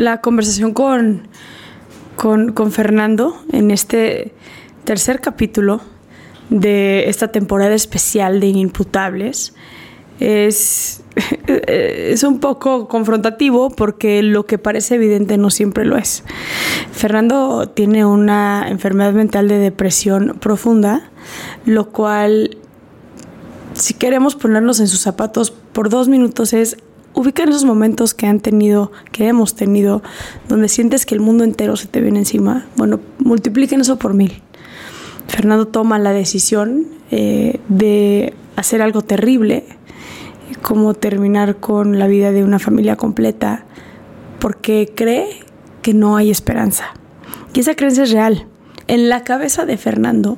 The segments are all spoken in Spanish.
La conversación con, con, Fernando en este tercer capítulo de esta temporada especial de Inimputables es, es un poco confrontativo porque lo que parece evidente no siempre lo es. Fernando tiene una enfermedad mental de depresión profunda, lo cual, si queremos ponernos en sus zapatos por dos minutos, es ubica esos momentos que han tenido, que hemos tenido, donde sientes que el mundo entero se te viene encima. Bueno, multipliquen eso por mil. Fernando toma la decisión eh, de hacer algo terrible, como terminar con la vida de una familia completa, porque cree que no hay esperanza. Y esa creencia es real. En la cabeza de Fernando,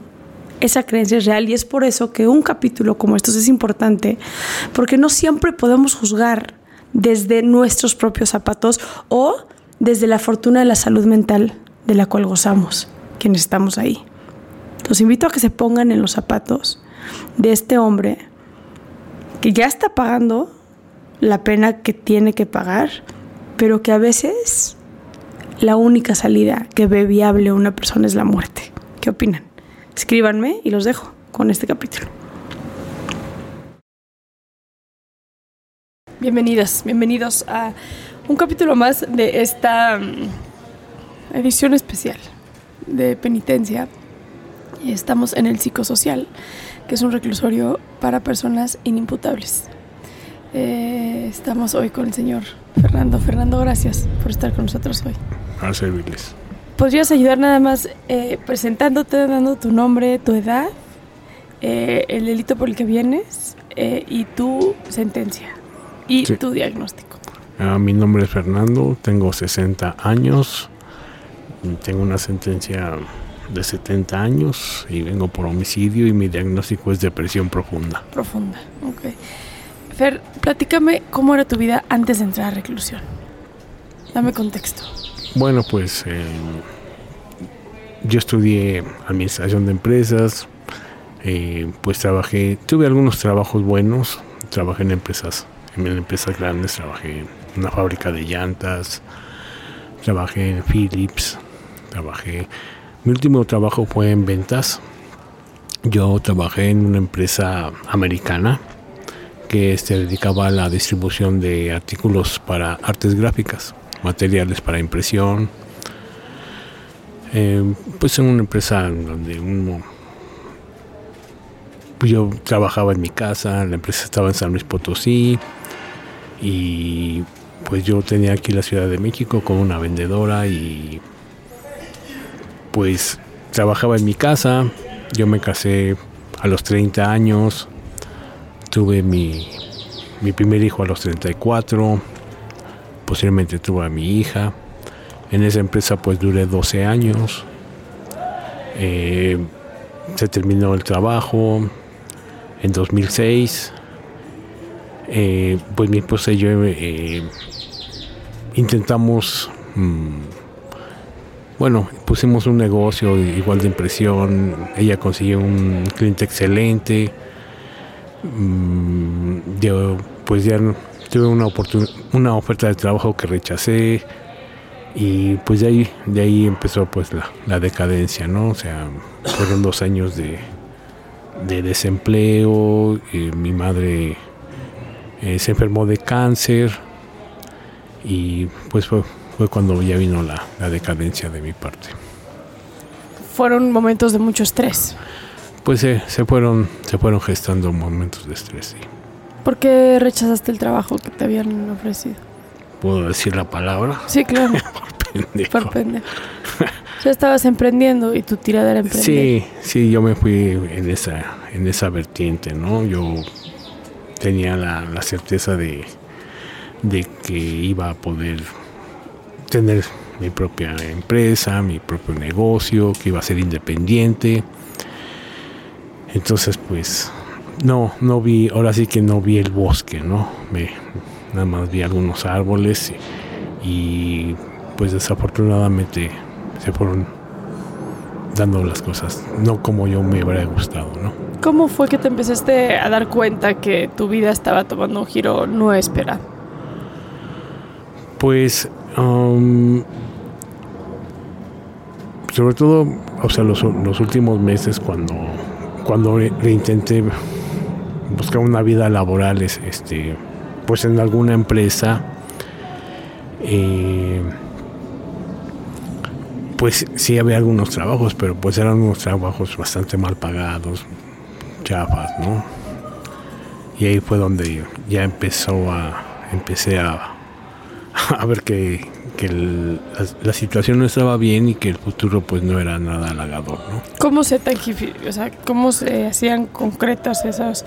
esa creencia es real y es por eso que un capítulo como estos es importante, porque no siempre podemos juzgar desde nuestros propios zapatos o desde la fortuna de la salud mental de la cual gozamos, quienes estamos ahí. Los invito a que se pongan en los zapatos de este hombre que ya está pagando la pena que tiene que pagar, pero que a veces la única salida que ve viable una persona es la muerte. ¿Qué opinan? Escríbanme y los dejo con este capítulo. Bienvenidas, bienvenidos a un capítulo más de esta mm, edición especial de penitencia. Estamos en el psicosocial, que es un reclusorio para personas inimputables. Eh, estamos hoy con el señor Fernando. Fernando, gracias por estar con nosotros hoy. A servirles. ¿Podrías ayudar nada más eh, presentándote, dando tu nombre, tu edad, eh, el delito por el que vienes y tu sentencia? Y tu diagnóstico. Ah, mi nombre es Fernando, tengo 60 años, tengo una sentencia de 70 años y vengo por homicidio y mi diagnóstico es depresión profunda. Profunda, ok. Fer, platícame cómo era tu vida antes de entrar a reclusión. Dame contexto. Bueno, pues eh, yo estudié administración de empresas, eh, pues trabajé, tuve algunos trabajos buenos, trabajé en empresas en empresas grandes, trabajé en una fábrica de llantas, trabajé en Philips, trabajé... Mi último trabajo fue en ventas. Yo trabajé en una empresa americana que se dedicaba a la distribución de artículos para artes gráficas, materiales para impresión. Eh, pues en una empresa donde uno yo trabajaba en mi casa, la empresa estaba en San Luis Potosí, y pues yo tenía aquí la Ciudad de México con una vendedora y pues trabajaba en mi casa, yo me casé a los 30 años, tuve mi, primer hijo a los 34, posiblemente tuve a mi hija, en esa empresa pues duré 12 años, eh, se terminó el trabajo en 2006, eh, pues mi esposa y yo eh, intentamos, mm, bueno, pusimos un negocio igual de impresión, ella consiguió un cliente excelente, mm, yo pues ya tuve una, oferta de trabajo que rechacé y pues de ahí, de ahí empezó pues la, decadencia, ¿no? O sea, fueron dos años de, de desempleo, mi madre eh, se enfermó de cáncer y pues fue, fue cuando ya vino la, la, decadencia de mi parte. Fueron momentos de mucho estrés. Pues eh, se fueron se fueron gestando momentos de estrés. Sí. ¿Por qué rechazaste el trabajo que te habían ofrecido? ¿Puedo decir la palabra? Sí, claro. Por pendejo. Por pendejo. ya estabas emprendiendo y tu tirada era emprender. Sí, sí, yo me fui en esa, en esa vertiente, ¿no? Yo tenía la, certeza de, que iba a poder tener mi propia empresa, mi propio negocio, que iba a ser independiente. Entonces, pues, no, no vi, ahora sí que no vi el bosque, ¿no? Nada más vi algunos árboles y pues desafortunadamente se fueron dando las cosas, no como yo me hubiera gustado, ¿no? ¿Cómo fue que te empezaste a dar cuenta que tu vida estaba tomando un giro no esperado? Pues, um, sobre todo, o sea, los, últimos meses cuando, cuando intenté buscar una vida laboral, este, pues en alguna empresa, eh, pues sí había algunos trabajos, pero pues eran unos trabajos bastante mal pagados, chafas, ¿no? Y ahí fue donde ya empezó a, empecé a, a ver que, la, situación no estaba bien y que el futuro pues no era nada halagador, ¿no? ¿Cómo se o sea, cómo se hacían concretos esos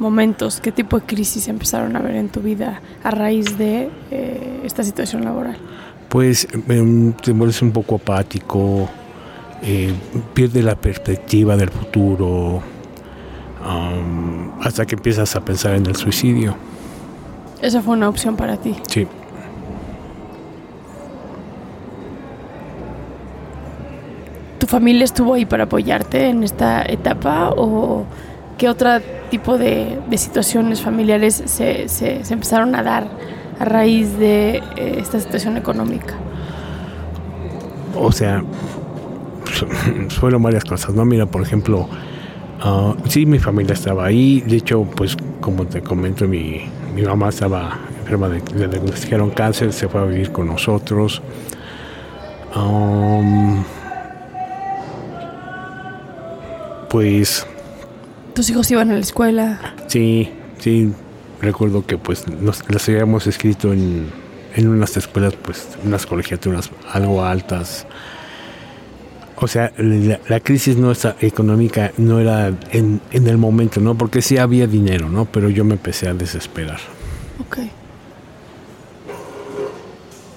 momentos? ¿Qué tipo de crisis empezaron a ver en tu vida a raíz de eh, esta situación laboral? pues em, te vuelves un poco apático, eh, pierde la perspectiva del futuro, hasta que empiezas a pensar en el suicidio. Esa fue una opción para ti. Sí. ¿Tu familia estuvo ahí para apoyarte en esta etapa o qué otro tipo de, situaciones familiares se, se, se empezaron a dar? a raíz de eh, esta situación económica? O sea, fueron varias cosas, ¿no? Mira, por ejemplo, uh, sí, mi familia estaba ahí. De hecho, pues, como te comento, mi, mi mamá estaba enferma de, le diagnosticaron cáncer, se fue a vivir con nosotros. Um, pues. ¿Tus hijos iban a la escuela? Sí, sí, recuerdo que pues nos las habíamos escrito en, en unas escuelas, pues unas colegiaturas algo altas. O sea, la, crisis no económica no era en, en, el momento, ¿no? Porque sí había dinero, ¿no? Pero yo me empecé a desesperar. Ok.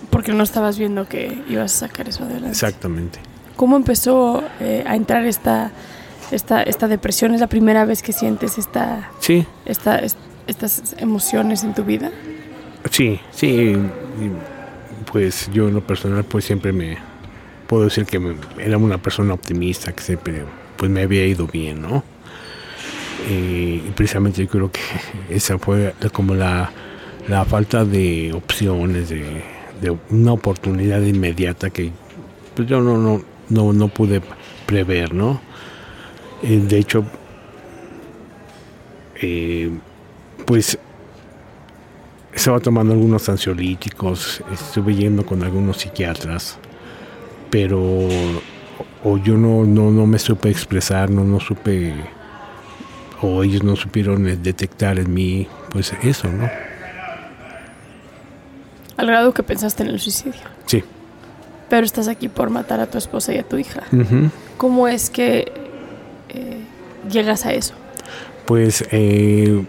Porque no estabas viendo que ibas a sacar eso adelante. Exactamente. ¿Cómo empezó eh, a entrar esta, esta, esta depresión? ¿Es la primera vez que sientes esta, sí. esta, esta estas emociones en tu vida? Sí, sí. Pues yo en lo personal pues siempre me puedo decir que era una persona optimista, que siempre pues me había ido bien, ¿no? y precisamente yo creo que esa fue como la, la falta de opciones, de, una oportunidad inmediata que pues yo no, no, no, no pude prever, ¿no? de hecho, eh, pues estaba tomando algunos ansiolíticos, estuve yendo con algunos psiquiatras, pero o yo no, no, no me supe expresar, no, no supe, o ellos no supieron detectar en mí, pues eso, ¿no? Al grado que pensaste en el suicidio. Sí. Pero estás aquí por matar a tu esposa y a tu hija. ¿Cómo es que eh, llegas a eso? Pues eh,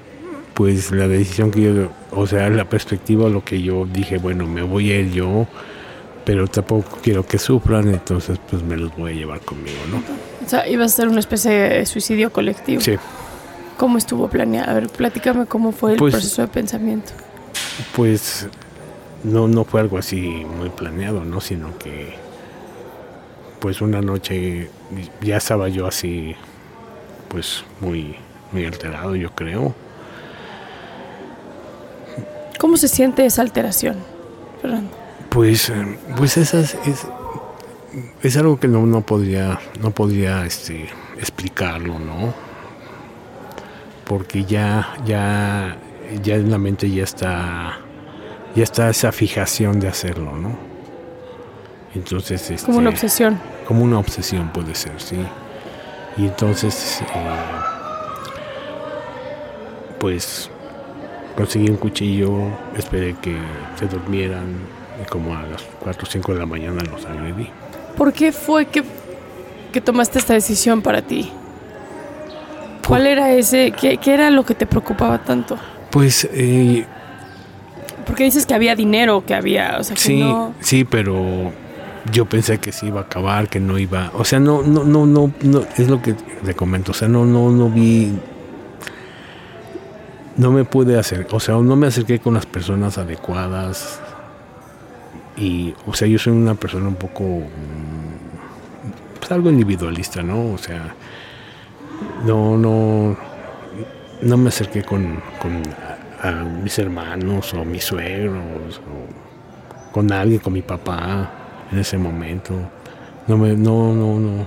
pues la decisión que yo, o sea, la perspectiva, lo que yo dije, bueno, me voy a ir yo, pero tampoco quiero que sufran, entonces pues me los voy a llevar conmigo, ¿no? O sea, ibas a ser una especie de suicidio colectivo. Sí. ¿Cómo estuvo planeado? A ver, platícame cómo fue el Pues- proceso de pensamiento. Pues no, no fue algo así muy planeado, ¿no? Sino que pues una noche ya estaba yo así pues muy, muy alterado, yo creo. ¿Cómo se siente esa alteración, Fernando? Pues, eh, pues esas es, es algo que no, no podría, no podría este, explicarlo, ¿no? Porque ya, ya, ya en la mente ya está, ya está esa fijación de hacerlo, ¿no? Entonces, este, Como una obsesión. como una obsesión puede ser, sí. Y entonces, eh, pues conseguí un cuchillo, esperé que se durmieran como a las 4 o 5 de la mañana los agredí. ¿Por qué fue que, que tomaste esta decisión para ti? ¿Cuál era ese, qué, qué era lo que te preocupaba tanto? Pues eh, Porque dices que había dinero, que había, o sea, que sí, no... sí, pero yo pensé que se iba a acabar, que no iba, o sea, no, no, no, no, no, es lo que te comento, o sea, no, no, no vi, no me pude hacer, o sea, no me acerqué con las personas adecuadas y, o sea, yo soy una persona un poco, pues algo individualista, ¿no? O sea, no, no, no me acerqué con, con a, a mis hermanos o mis suegros o con alguien, con mi papá en ese momento. No me, no, no, no,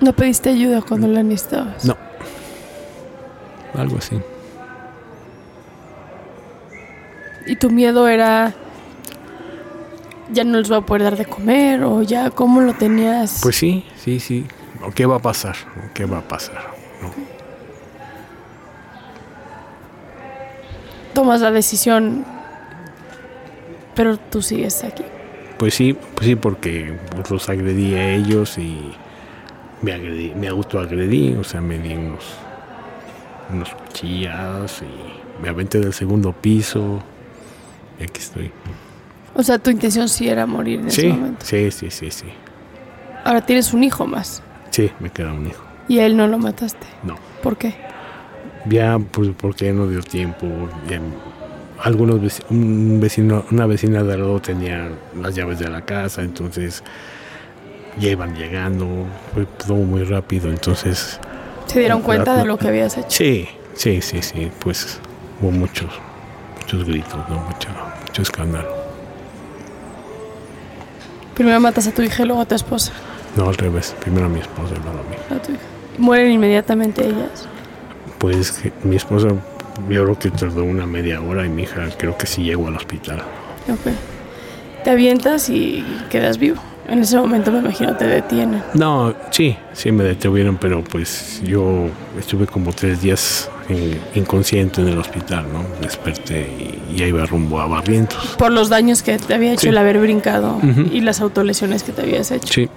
No pediste ayuda cuando la necesitabas. no. Algo así. Y tu miedo era... Ya no les voy a poder dar de comer o ya cómo lo tenías. Pues sí, sí, sí. ¿O ¿Qué va a pasar? ¿O ¿Qué va a pasar? ¿No? tomas la decisión, pero tú sigues aquí. Pues sí, pues sí, porque los agredí a ellos y me agredí, me autoagredí, o sea, me di unos, unos cuchilladas y me aventé del segundo piso y aquí estoy. O sea, tu intención sí era morir en ese momento. sí, sí, sí, sí. Ahora tienes un hijo más Sí, me queda un hijo. y a él no lo mataste. No. ¿Por qué? Ya, pues porque ya no dio tiempo. ya algunos veci- un vecino, una vecina de al lado tenía las llaves de la casa, entonces ya iban llegando, fue todo muy rápido, entonces ¿Se dieron cuenta la- de lo que habías hecho? sí, sí, sí, sí, pues hubo muchos, muchos gritos, ¿no? mucho, mucho escándalo. Primero matas a tu hija y luego a tu esposa. No, al revés, primero a mi esposa y luego a mí. A tu hija. Mueren inmediatamente ellas. Pues que mi esposa, yo creo que tardó una media hora y mi hija creo que sí llegó al hospital. Ok. Te avientas y quedas vivo. En ese momento me imagino te detienen. No, sí, sí me detuvieron, pero pues yo estuve como tres días in- inconsciente en el hospital, ¿no? Desperté y ya iba rumbo a Barrientos. Por los daños que te había hecho Sí. el haber brincado y las autolesiones que te habías hecho. Sí,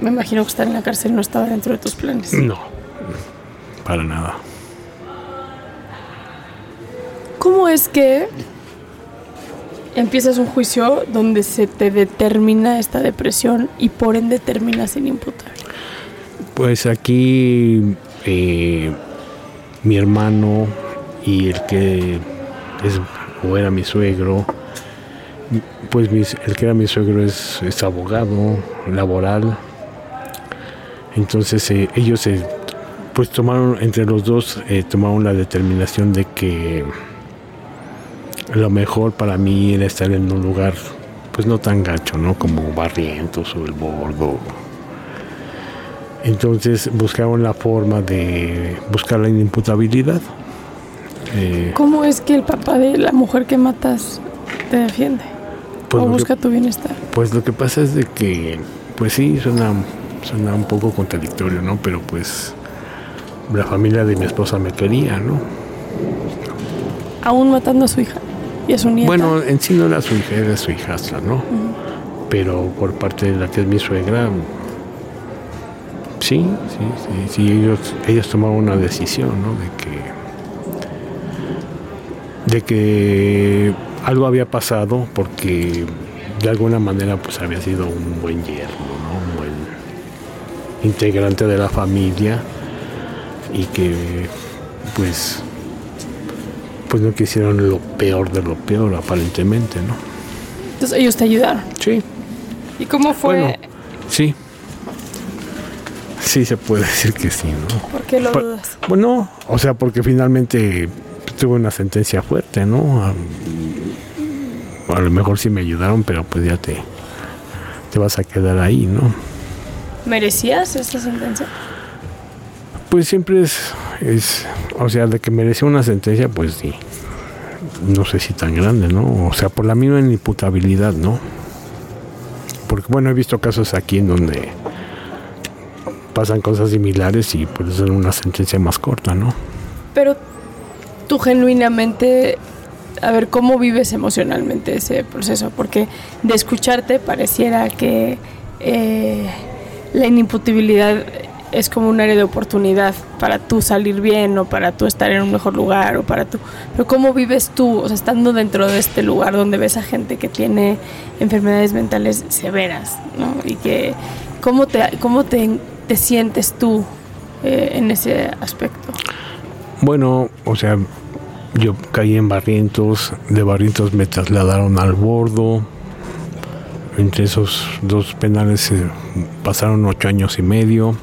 Me imagino que estar en la cárcel no estaba dentro de tus planes. no, para nada. ¿Cómo es que empiezas un juicio donde se te determina esta depresión y por ende terminas inimputable? Pues aquí eh, mi hermano y el que era mi suegro, pues el que era mi suegro es, es abogado laboral. Entonces eh, ellos eh, pues tomaron entre los dos eh, tomaron la determinación de que lo mejor para mí era estar en un lugar pues no tan gacho, ¿no? Como Barrientos o El Bordo. Entonces buscaron la forma de buscar la inimputabilidad. Eh, ¿Cómo es que el papá de la mujer que matas te defiende? pues, o que, busca tu bienestar. pues lo que pasa es de que, pues sí, suena, suena un poco contradictorio, ¿no? Pero pues la familia de mi esposa me quería, ¿no? Aún matando a su hija y a su nieta. Bueno, en sí no era su hija, era su hijastra, ¿no? Pero por parte de la que es mi suegra, sí, sí, sí, sí, ellos, ellos tomaron una decisión, ¿no? De que, de que algo había pasado porque de alguna manera pues había sido un buen yerno, ¿no? Un buen integrante de la familia y que pues pues no quisieron lo peor de lo peor aparentemente, ¿no? Entonces ellos te ayudaron. Sí. ¿Y cómo fue? Bueno, sí. Sí se puede decir que sí, ¿no? ¿Por qué lo dudas? Bueno, o sea, porque finalmente tuve una sentencia fuerte, ¿no? A, a lo mejor sí me ayudaron, pero pues ya te, te vas a quedar ahí, ¿no? ¿Merecías esta sentencia? Pues siempre es, es, o sea, de que merecía una sentencia, pues sí. No sé si tan grande, ¿no? O sea, por la misma imputabilidad, ¿no? Porque, bueno, he visto casos aquí en donde pasan cosas similares y pues es una sentencia más corta, ¿no? Pero tú genuinamente, a ver, ¿cómo vives emocionalmente ese proceso? Porque de escucharte pareciera que eh, la inimputabilidad es como un área de oportunidad para tú salir bien o para tú estar en un mejor lugar o para tú... Pero ¿cómo vives tú, o sea, estando dentro de este lugar donde ves a gente que tiene enfermedades mentales severas, ¿no? Y que, ¿cómo te, cómo te, te sientes tú eh, en ese aspecto? Bueno, o sea, yo caí en Barrientos, de Barrientos me trasladaron al Bordo. Entre esos dos penales eh, pasaron ocho años y medio.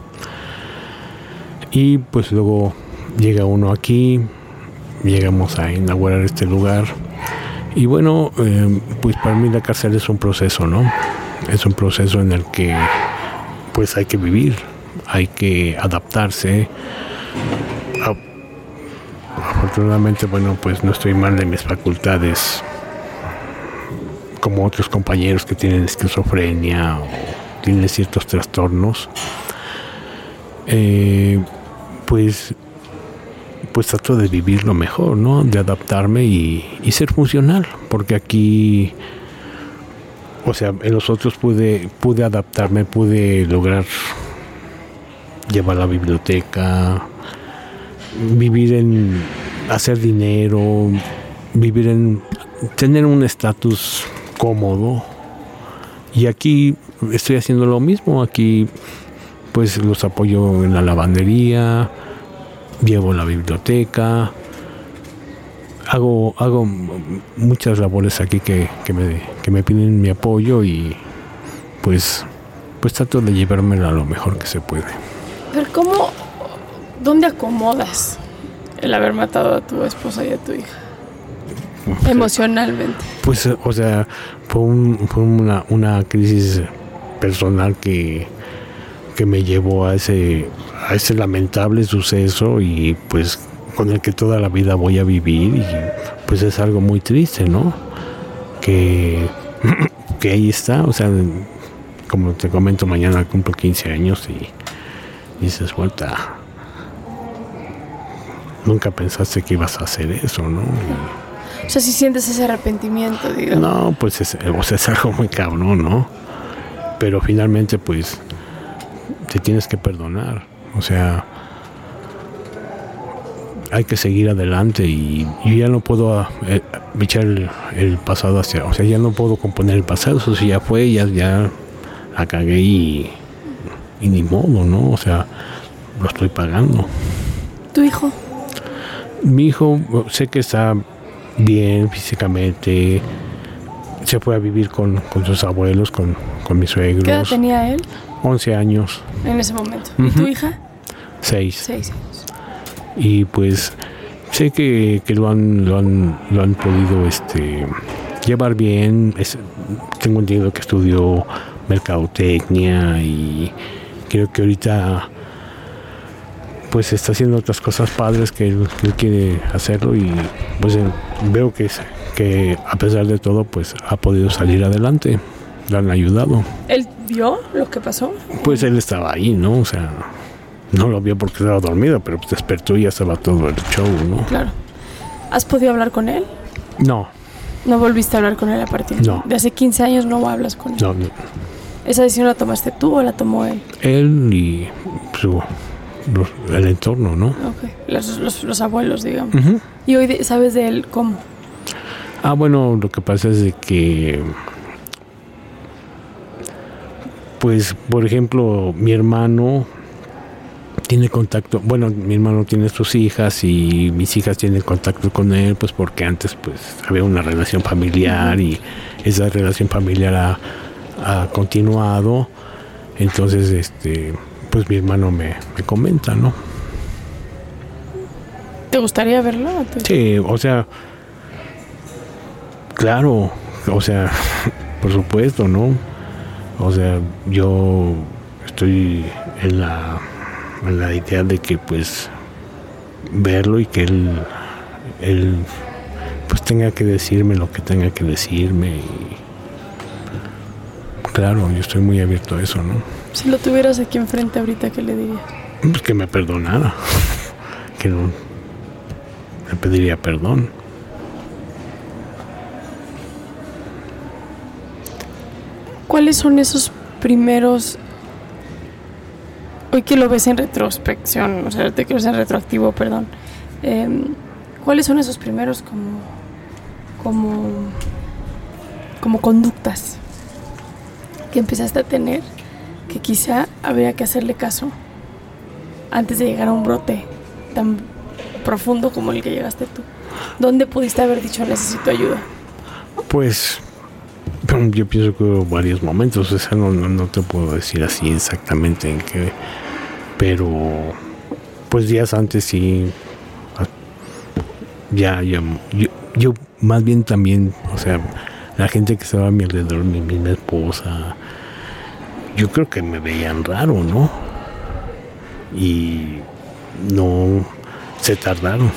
Y pues luego llega uno aquí, llegamos a inaugurar este lugar. Y bueno, eh, pues para mí la cárcel es un proceso, ¿no? Es un proceso en el que pues hay que vivir, hay que adaptarse. Afortunadamente, bueno, pues no estoy mal de mis facultades como otros compañeros que tienen esquizofrenia o tienen ciertos trastornos. Eh, pues pues trato de vivirlo mejor, ¿no? De adaptarme y ser funcional, porque aquí, o sea, en los otros pude, pude adaptarme, pude lograr llevar la biblioteca, vivir en hacer dinero, vivir en tener un estatus cómodo. Y aquí estoy haciendo lo mismo, aquí pues los apoyo en la lavandería, llevo la biblioteca, hago, hago muchas labores aquí que, que me, que me piden mi apoyo y pues, pues trato de llevármela lo mejor que se puede. Pero ¿cómo, dónde acomodas el haber matado a tu esposa y a tu hija? Emocionalmente. Pues, o sea, fue, un- fue una, una crisis personal que, que me llevó a ese, a ese lamentable suceso y pues con el que toda la vida voy a vivir y pues es algo muy triste, ¿no? Que, que ahí está, o sea, como te comento, mañana cumplo 15 años y dices, vuelta, nunca pensaste que ibas a hacer eso, ¿no? Y- O sea, si sientes ese arrepentimiento, digamos. no, pues es, o sea, es algo muy cabrón, ¿no? Pero finalmente, pues, te tienes que perdonar. O sea, hay que seguir adelante y yo ya no puedo eh, echar el, el pasado hacia... O sea, ya no puedo componer el pasado. Eso sí ya fue, ya, ya la cagué y, y ni modo, ¿no? O sea, lo estoy pagando. ¿Tu hijo? Mi hijo sé que está bien físicamente. Se fue a vivir con, con sus abuelos, con, con mis ¿Qué edad suegros. tenía él 11 años, en ese momento? ¿Y tu hija? 6. Seis años. Y pues sé que, que lo, han, lo, han, lo han podido este, llevar bien. Es- tengo entendido que estudió mercadotecnia y creo que ahorita pues está haciendo otras cosas padres que él, que él quiere hacerlo y pues eh, veo que, que a pesar de todo pues ha podido salir adelante, le han ayudado. ¿Él vio lo que pasó? Pues él estaba ahí, ¿no? O sea, no lo vio porque estaba dormido, pero pues despertó y ya estaba todo el show, ¿no? Claro. ¿Has podido hablar con él? No, ¿No volviste a hablar con él a partir No. de hace 15 años? No hablas con él. no, no. ¿Esa decisión la tomaste tú o la tomó él? Él y su, los- el entorno, ¿no? Ok. Los, los- los abuelos, digamos. ¿Y hoy de- sabes de él cómo? Ah, bueno, lo que pasa es de que, pues, por ejemplo, mi hermano tiene contacto, bueno, mi hermano tiene sus hijas y mis hijas tienen contacto con él, pues porque antes pues había una relación familiar y esa relación familiar ha, ha continuado. Entonces, este, pues mi hermano me, me comenta, ¿no? ¿Te gustaría verlo? Sí, o sea, claro, o sea, por supuesto, ¿no? O sea, yo estoy en la, la idea de que pues verlo y que él, él pues tenga que decirme lo que tenga que decirme y claro, yo estoy muy abierto a eso, ¿no? Si lo tuvieras aquí enfrente ahorita, ¿qué le dirías? Pues que me perdonara, que no me pediría perdón. ¿Cuáles son esos primeros hoy que lo ves en retrospección, o sea, te quiero en retroactivo, perdón. Eh, ¿Cuáles son esos primeros como, como, como conductas que empezaste a tener que quizá habría que hacerle caso antes de llegar a un brote tan profundo como el que llegaste tú? ¿Dónde pudiste haber dicho necesito ayuda? Pues yo pienso que hubo varios momentos, o sea, no, no, no, te puedo decir así exactamente en qué, pero pues días antes sí, ah, ya, ya, yo, yo más bien también, o sea, la gente que estaba a mi alrededor, mi misma esposa, yo creo que me veían raro, ¿no? Y no se tardaron.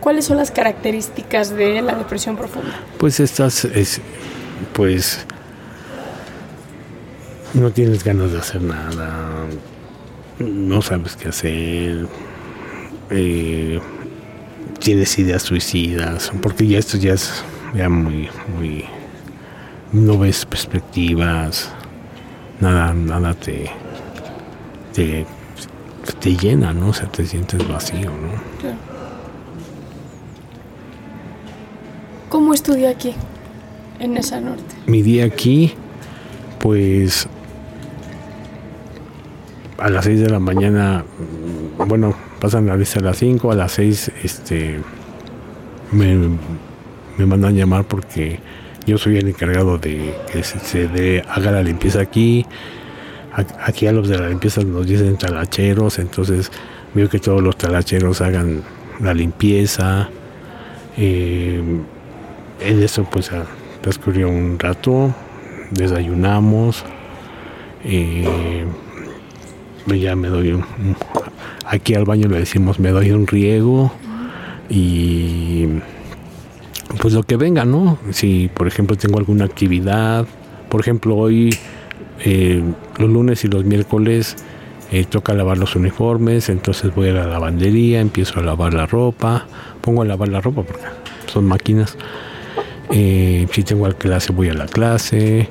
¿Cuáles son las características de la depresión profunda? Pues estas es, pues no tienes ganas de hacer nada, no sabes qué hacer, eh, tienes ideas suicidas, porque ya esto ya es muy, muy, no ves perspectivas, nada, nada te, te, te llena, ¿no? O sea, te sientes vacío, ¿no? ¿Cómo es tu día aquí, en esa norte? Mi día aquí, pues a las 6 de la mañana, bueno, pasan la lista a las 5, a las 6 este, me, me mandan llamar porque yo soy el encargado de que se, se de, haga la limpieza aquí. Aquí a los de la limpieza nos dicen talacheros, entonces veo que todos los talacheros hagan la limpieza. Eh, en eso pues transcurrió un rato, desayunamos, eh, ya me doy un, aquí al baño le decimos me doy un riego y pues lo que venga, ¿no? Si por ejemplo tengo alguna actividad, por ejemplo hoy eh, los lunes y los miércoles eh, toca lavar los uniformes, entonces voy a la lavandería, empiezo a lavar la ropa, pongo a lavar la ropa porque son máquinas. Eh, si tengo clase voy a la clase.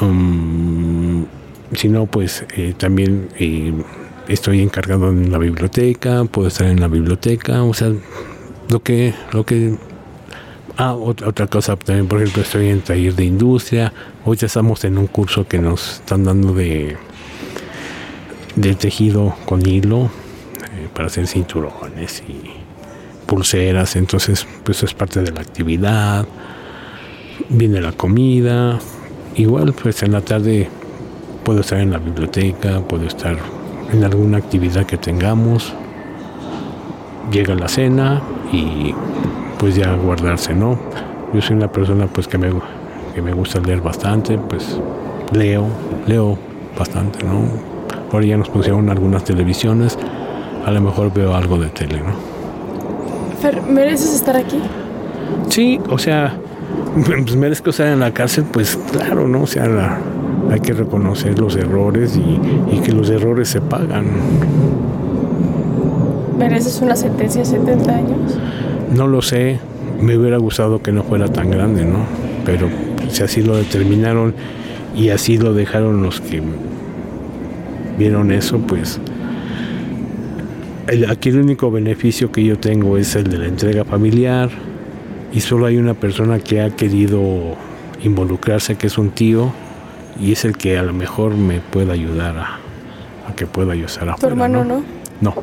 Um, si no, pues eh, también eh, estoy encargado en la biblioteca, puedo estar en la biblioteca, o sea, lo que, lo que Ah, otra, otra, cosa también, por ejemplo, estoy en taller de industria. Hoy ya estamos en un curso que nos están dando de, de tejido con hilo eh, para hacer cinturones y pulseras. Entonces, pues es parte de la actividad. Viene la comida. Igual, pues en la tarde puedo estar en la biblioteca, puedo estar en alguna actividad que tengamos. Llega la cena y pues ya guardarse, ¿no? Yo soy una persona pues que me, que me gusta leer bastante, pues leo, leo bastante, ¿no? Ahora ya nos pusieron algunas televisiones, a lo mejor veo algo de tele, ¿no? Fer, ¿mereces estar aquí? Sí, o sea, pues merezco estar en la cárcel, pues claro, ¿no? O sea, la, hay que reconocer los errores y, y que los errores se pagan. ¿Mereces una sentencia de 70 años? No lo sé, me hubiera gustado que no fuera tan grande, ¿no? Pero si así lo determinaron y así lo dejaron los que vieron eso, pues el, aquí el único beneficio que yo tengo es el de la entrega familiar y solo hay una persona que ha querido involucrarse, que es un tío, y es el que a lo mejor me puede ayudar a, a que pueda yo ¿Tu afuera. hermano no? No,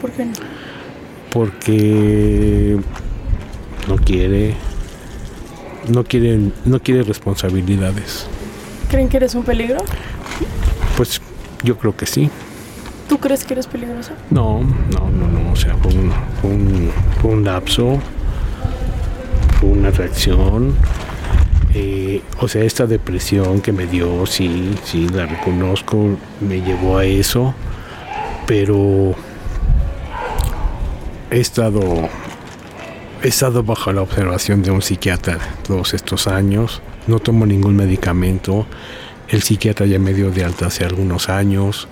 ¿Por qué no? porque no quiere, no quiere, no quiere responsabilidades. ¿Creen que eres un peligro? Pues yo creo que sí. ¿Tú crees que eres peligroso? No, no, no, no. O sea, fue un, un, un lapso, fue una reacción. Eh, o sea, esta depresión que me dio, sí, sí, la reconozco, me llevó a eso, pero he estado, he estado bajo la observación de un psiquiatra todos estos años, no tomo ningún medicamento, el psiquiatra ya me dio de alta hace algunos años,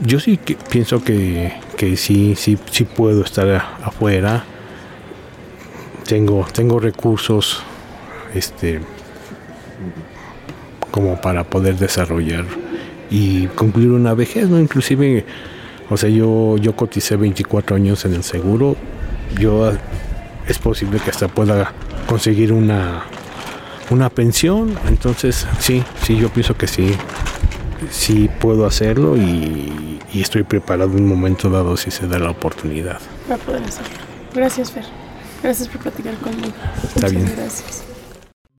yo sí que pienso que, que sí, sí, sí puedo estar afuera. Tengo, tengo recursos este como para poder desarrollar y concluir una vejez, ¿no? Inclusive, o sea, yo, yo coticé 24 años en el seguro. Yo es posible que hasta pueda conseguir una una pensión. Entonces, sí, sí, yo pienso que sí sí puedo hacerlo y, y estoy preparado en un momento dado si se da la oportunidad. Para poder hacerlo. Gracias, Fer. Gracias por platicar conmigo. Está Muchas bien. Gracias.